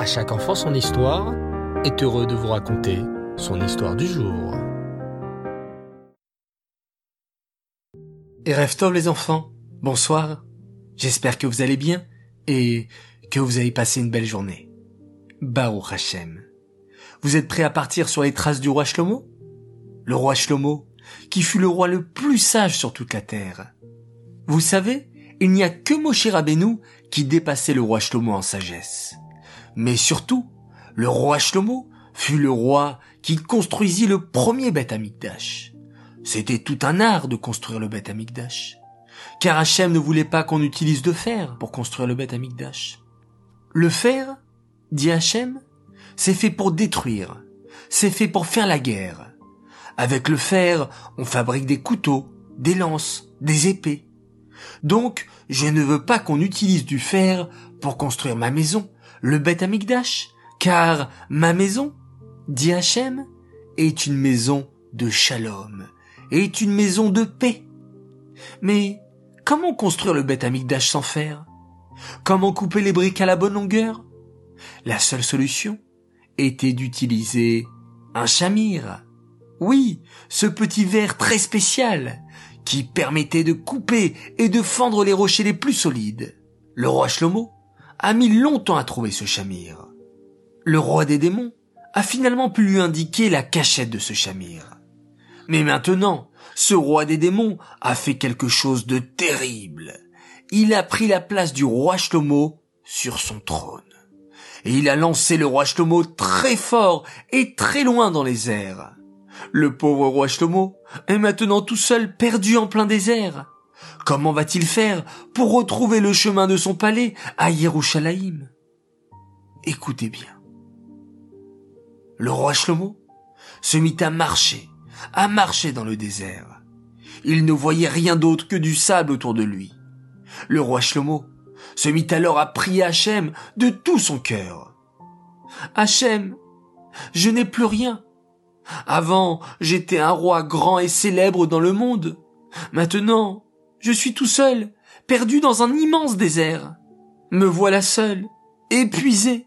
À chaque enfant son histoire est heureux de vous raconter son histoire du jour. Et rêve les enfants, bonsoir. J'espère que vous allez bien et que vous avez passé une belle journée. Baruch Hashem. Vous êtes prêts à partir sur les traces du roi Shlomo? Le roi Shlomo, qui fut le roi le plus sage sur toute la terre. Vous savez, il n'y a que Moshe Rabbeinu qui dépassait le roi Shlomo en sagesse. Mais surtout, le roi Shlomo fut le roi qui construisit le premier Beth Amikdash. C'était tout un art de construire le Beth Amikdash. Car Hachem ne voulait pas qu'on utilise de fer pour construire le Beth Amikdash. Le fer, dit Hachem, c'est fait pour détruire. C'est fait pour faire la guerre. Avec le fer, on fabrique des couteaux, des lances, des épées. Donc, je ne veux pas qu'on utilise du fer pour construire ma maison, le Beth Amikdash, car ma maison, dit Hachem, est une maison de shalom, est une maison de paix. Mais comment construire le Beth Amikdash sans fer? Comment couper les briques à la bonne longueur? La seule solution était d'utiliser un chamir. Oui, ce petit verre très spécial qui permettait de couper et de fendre les rochers les plus solides. Le roi Shlomo a mis longtemps à trouver ce chamir. Le roi des démons a finalement pu lui indiquer la cachette de ce chamir. Mais maintenant, ce roi des démons a fait quelque chose de terrible. Il a pris la place du roi Shlomo sur son trône. Et il a lancé le roi Shlomo très fort et très loin dans les airs. Le pauvre roi Shlomo est maintenant tout seul perdu en plein désert. Comment va-t-il faire pour retrouver le chemin de son palais à Yerushalayim? Écoutez bien. Le roi Shlomo se mit à marcher, à marcher dans le désert. Il ne voyait rien d'autre que du sable autour de lui. Le roi Shlomo se mit alors à prier Hachem de tout son cœur. Hachem, je n'ai plus rien. Avant, j'étais un roi grand et célèbre dans le monde. Maintenant, je suis tout seul, perdu dans un immense désert. Me voilà seul, épuisé,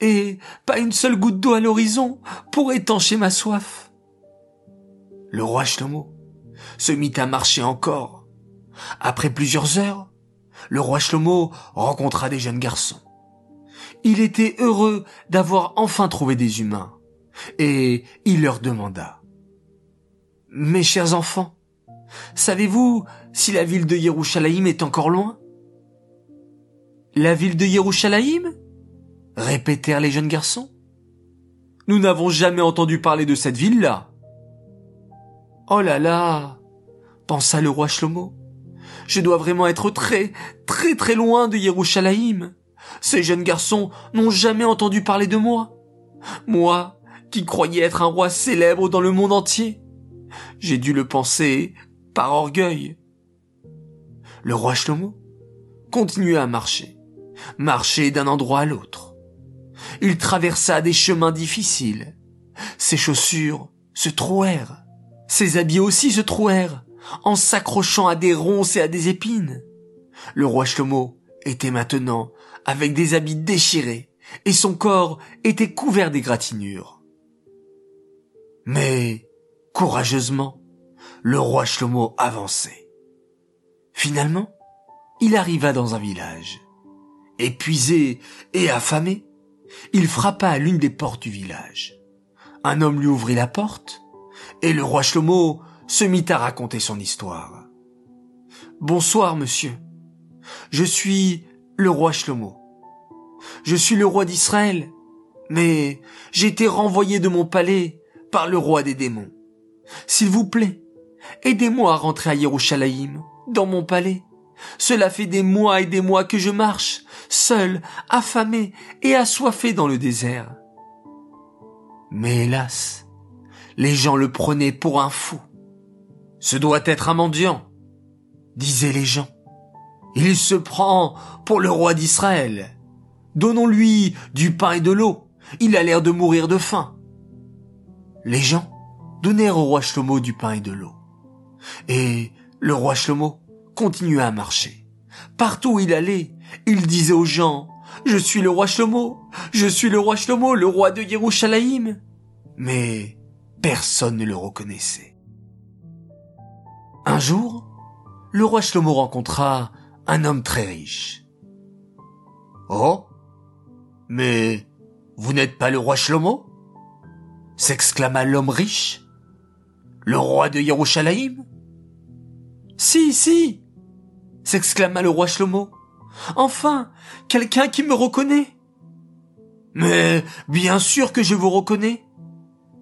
et pas une seule goutte d'eau à l'horizon pour étancher ma soif. Le roi Shlomo se mit à marcher encore. Après plusieurs heures, le roi Shlomo rencontra des jeunes garçons. Il était heureux d'avoir enfin trouvé des humains, et il leur demanda Mes chers enfants, savez-vous si la ville de Yerushalayim est encore loin? La ville de Yerushalayim? répétèrent les jeunes garçons. Nous n'avons jamais entendu parler de cette ville-là. Oh là là, pensa le roi Shlomo. Je dois vraiment être très, très très loin de Yerushalayim. Ces jeunes garçons n'ont jamais entendu parler de moi. Moi, qui croyais être un roi célèbre dans le monde entier. J'ai dû le penser par orgueil. Le roi Shlomo continua à marcher, marcher d'un endroit à l'autre. Il traversa des chemins difficiles. Ses chaussures se trouèrent. Ses habits aussi se trouèrent, en s'accrochant à des ronces et à des épines. Le roi Shlomo était maintenant avec des habits déchirés, et son corps était couvert d'égratignures. Mais, courageusement, le roi Shlomo avançait. Finalement, il arriva dans un village. Épuisé et affamé, il frappa à l'une des portes du village. Un homme lui ouvrit la porte, et le roi Shlomo se mit à raconter son histoire. Bonsoir, monsieur. Je suis le roi Shlomo. Je suis le roi d'Israël, mais j'ai été renvoyé de mon palais par le roi des démons. S'il vous plaît, aidez-moi à rentrer à Yerushalayim, dans mon palais. Cela fait des mois et des mois que je marche, seul, affamé et assoiffé dans le désert. Mais hélas, les gens le prenaient pour un fou. Ce doit être un mendiant, disaient les gens. Il se prend pour le roi d'Israël. Donnons-lui du pain et de l'eau. Il a l'air de mourir de faim. Les gens donnèrent au roi Shlomo du pain et de l'eau. Et le roi Shlomo continua à marcher. Partout où il allait, il disait aux gens, je suis le roi Shlomo, je suis le roi Shlomo, le roi de Yerushalayim. Mais personne ne le reconnaissait. Un jour, le roi Shlomo rencontra un homme très riche. Oh, mais vous n'êtes pas le roi Shlomo? S'exclama l'homme riche. Le roi de Yerushalayim Si, si s'exclama le roi Shlomo. Enfin, quelqu'un qui me reconnaît. Mais bien sûr que je vous reconnais,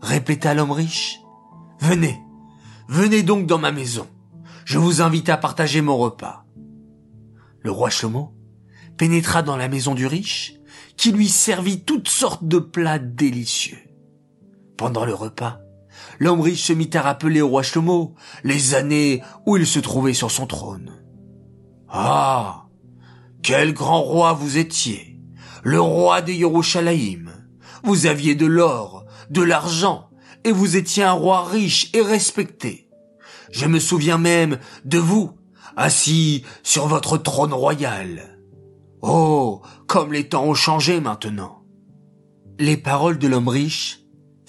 répéta l'homme riche. Venez, venez donc dans ma maison. Je vous invite à partager mon repas. Le roi Shlomo pénétra dans la maison du riche, qui lui servit toutes sortes de plats délicieux. Pendant le repas, l'homme riche se mit à rappeler au roi Shlomo les années où il se trouvait sur son trône. Ah, quel grand roi vous étiez, le roi de Yerushalayim. Vous aviez de l'or, de l'argent, et vous étiez un roi riche et respecté. Je me souviens même de vous, assis sur votre trône royal. Oh, comme les temps ont changé maintenant. Les paroles de l'homme riche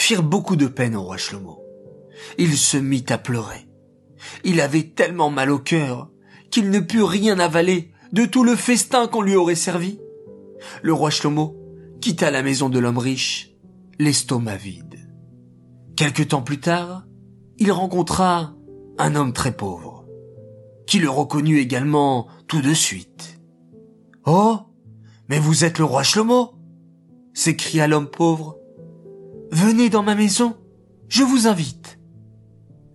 firent beaucoup de peine au roi Shlomo. Il se mit à pleurer. Il avait tellement mal au cœur qu'il ne put rien avaler de tout le festin qu'on lui aurait servi. Le roi Shlomo quitta la maison de l'homme riche, l'estomac vide. Quelque temps plus tard, il rencontra un homme très pauvre, qui le reconnut également tout de suite. Oh, mais vous êtes le roi Shlomo s'écria l'homme pauvre. Venez dans ma maison, je vous invite.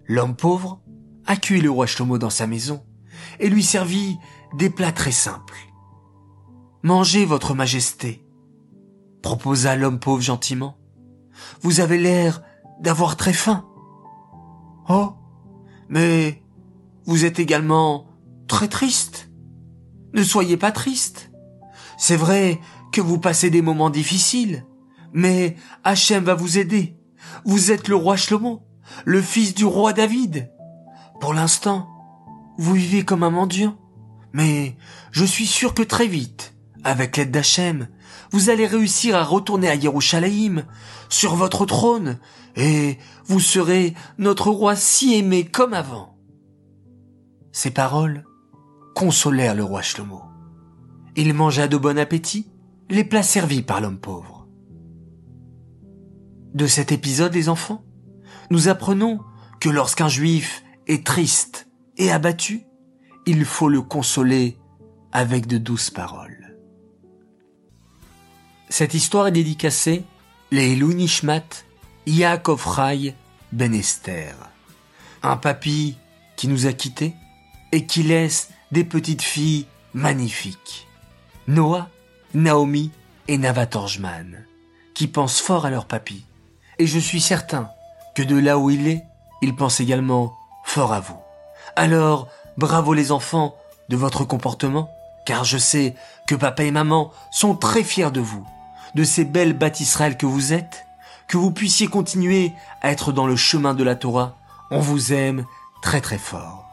L'homme pauvre accueillit le roi Shlomo dans sa maison et lui servit des plats très simples. Mangez, votre majesté, proposa l'homme pauvre gentiment. Vous avez l'air d'avoir très faim. Oh, mais vous êtes également très triste. Ne soyez pas triste. C'est vrai que vous passez des moments difficiles, mais Hachem va vous aider. Vous êtes le roi Shlomo, le fils du roi David. Pour l'instant, vous vivez comme un mendiant. Mais je suis sûr que très vite, avec l'aide d'Hachem, vous allez réussir à retourner à Yerushalayim, sur votre trône, et vous serez notre roi si aimé comme avant. Ces paroles consolèrent le roi Shlomo. Il mangea de bon appétit les plats servis par l'homme pauvre. De cet épisode, les enfants, nous apprenons que lorsqu'un juif est triste et abattu, il faut le consoler avec de douces paroles. Cette histoire est dédicacée les Nishmat Yaakov Rai Ben Esther, un papy qui nous a quittés et qui laisse des petites filles magnifiques. Noah, Naomi et Navatorjman, qui pensent fort à leur papy. Et je suis certain que de là où il est, il pense également fort à vous. Alors, bravo les enfants de votre comportement, car je sais que papa et maman sont très fiers de vous, de ces belles bâtisserelles que vous êtes, que vous puissiez continuer à être dans le chemin de la Torah. On vous aime très très fort.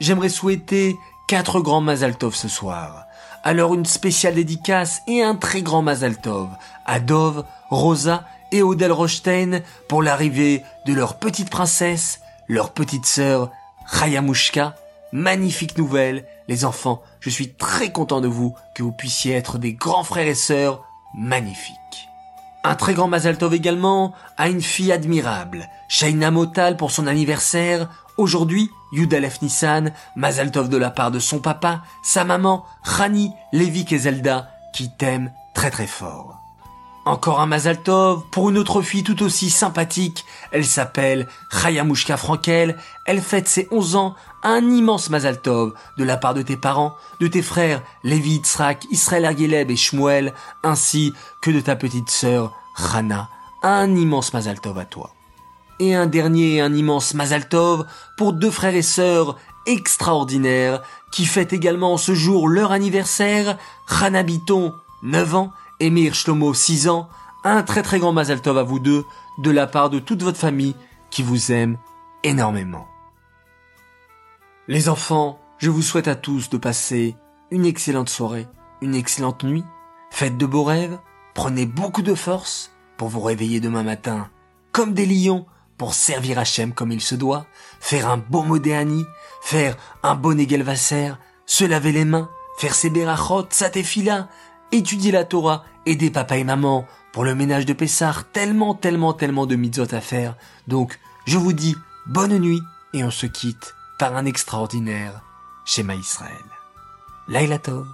J'aimerais souhaiter quatre grands Mazaltov ce soir. Alors une spéciale dédicace et un très grand Mazaltov à Dov, Rosa et Odel Rostein pour l'arrivée de leur petite princesse, leur petite sœur Rayamushka, magnifique nouvelle. Les enfants, je suis très content de vous, que vous puissiez être des grands frères et sœurs magnifiques. Un très grand Mazaltov également à une fille admirable, Shaina Motal pour son anniversaire. Aujourd'hui, Yudalef Nissan, Mazaltov de la part de son papa, sa maman, Rani, et Zelda, qui t'aiment très très fort. Encore un Mazaltov pour une autre fille tout aussi sympathique. Elle s'appelle Chayamushka Frankel. Elle fête ses 11 ans. Un immense Mazaltov de la part de tes parents, de tes frères Lévi Yitzhak, Israël Argeleb et Shmuel, ainsi que de ta petite sœur Rana. Un immense Mazaltov à toi. Et un dernier, un immense Mazaltov pour deux frères et sœurs extraordinaires qui fêtent également ce jour leur anniversaire. Rana Biton, 9 ans, Emir Shlomo, 6 ans, un très très grand Mazal Tov à vous deux, de la part de toute votre famille qui vous aime énormément. Les enfants, je vous souhaite à tous de passer une excellente soirée, une excellente nuit, faites de beaux rêves, prenez beaucoup de force pour vous réveiller demain matin comme des lions pour servir Hachem comme il se doit, faire un beau modéani, faire un bon Egelvasser, se laver les mains, faire ses berachot, étudier la Torah, aider papa et maman pour le ménage de Pessar, tellement, tellement, tellement de mitzvot à faire. Donc, je vous dis bonne nuit et on se quitte par un extraordinaire schéma Israël. Laila Tov.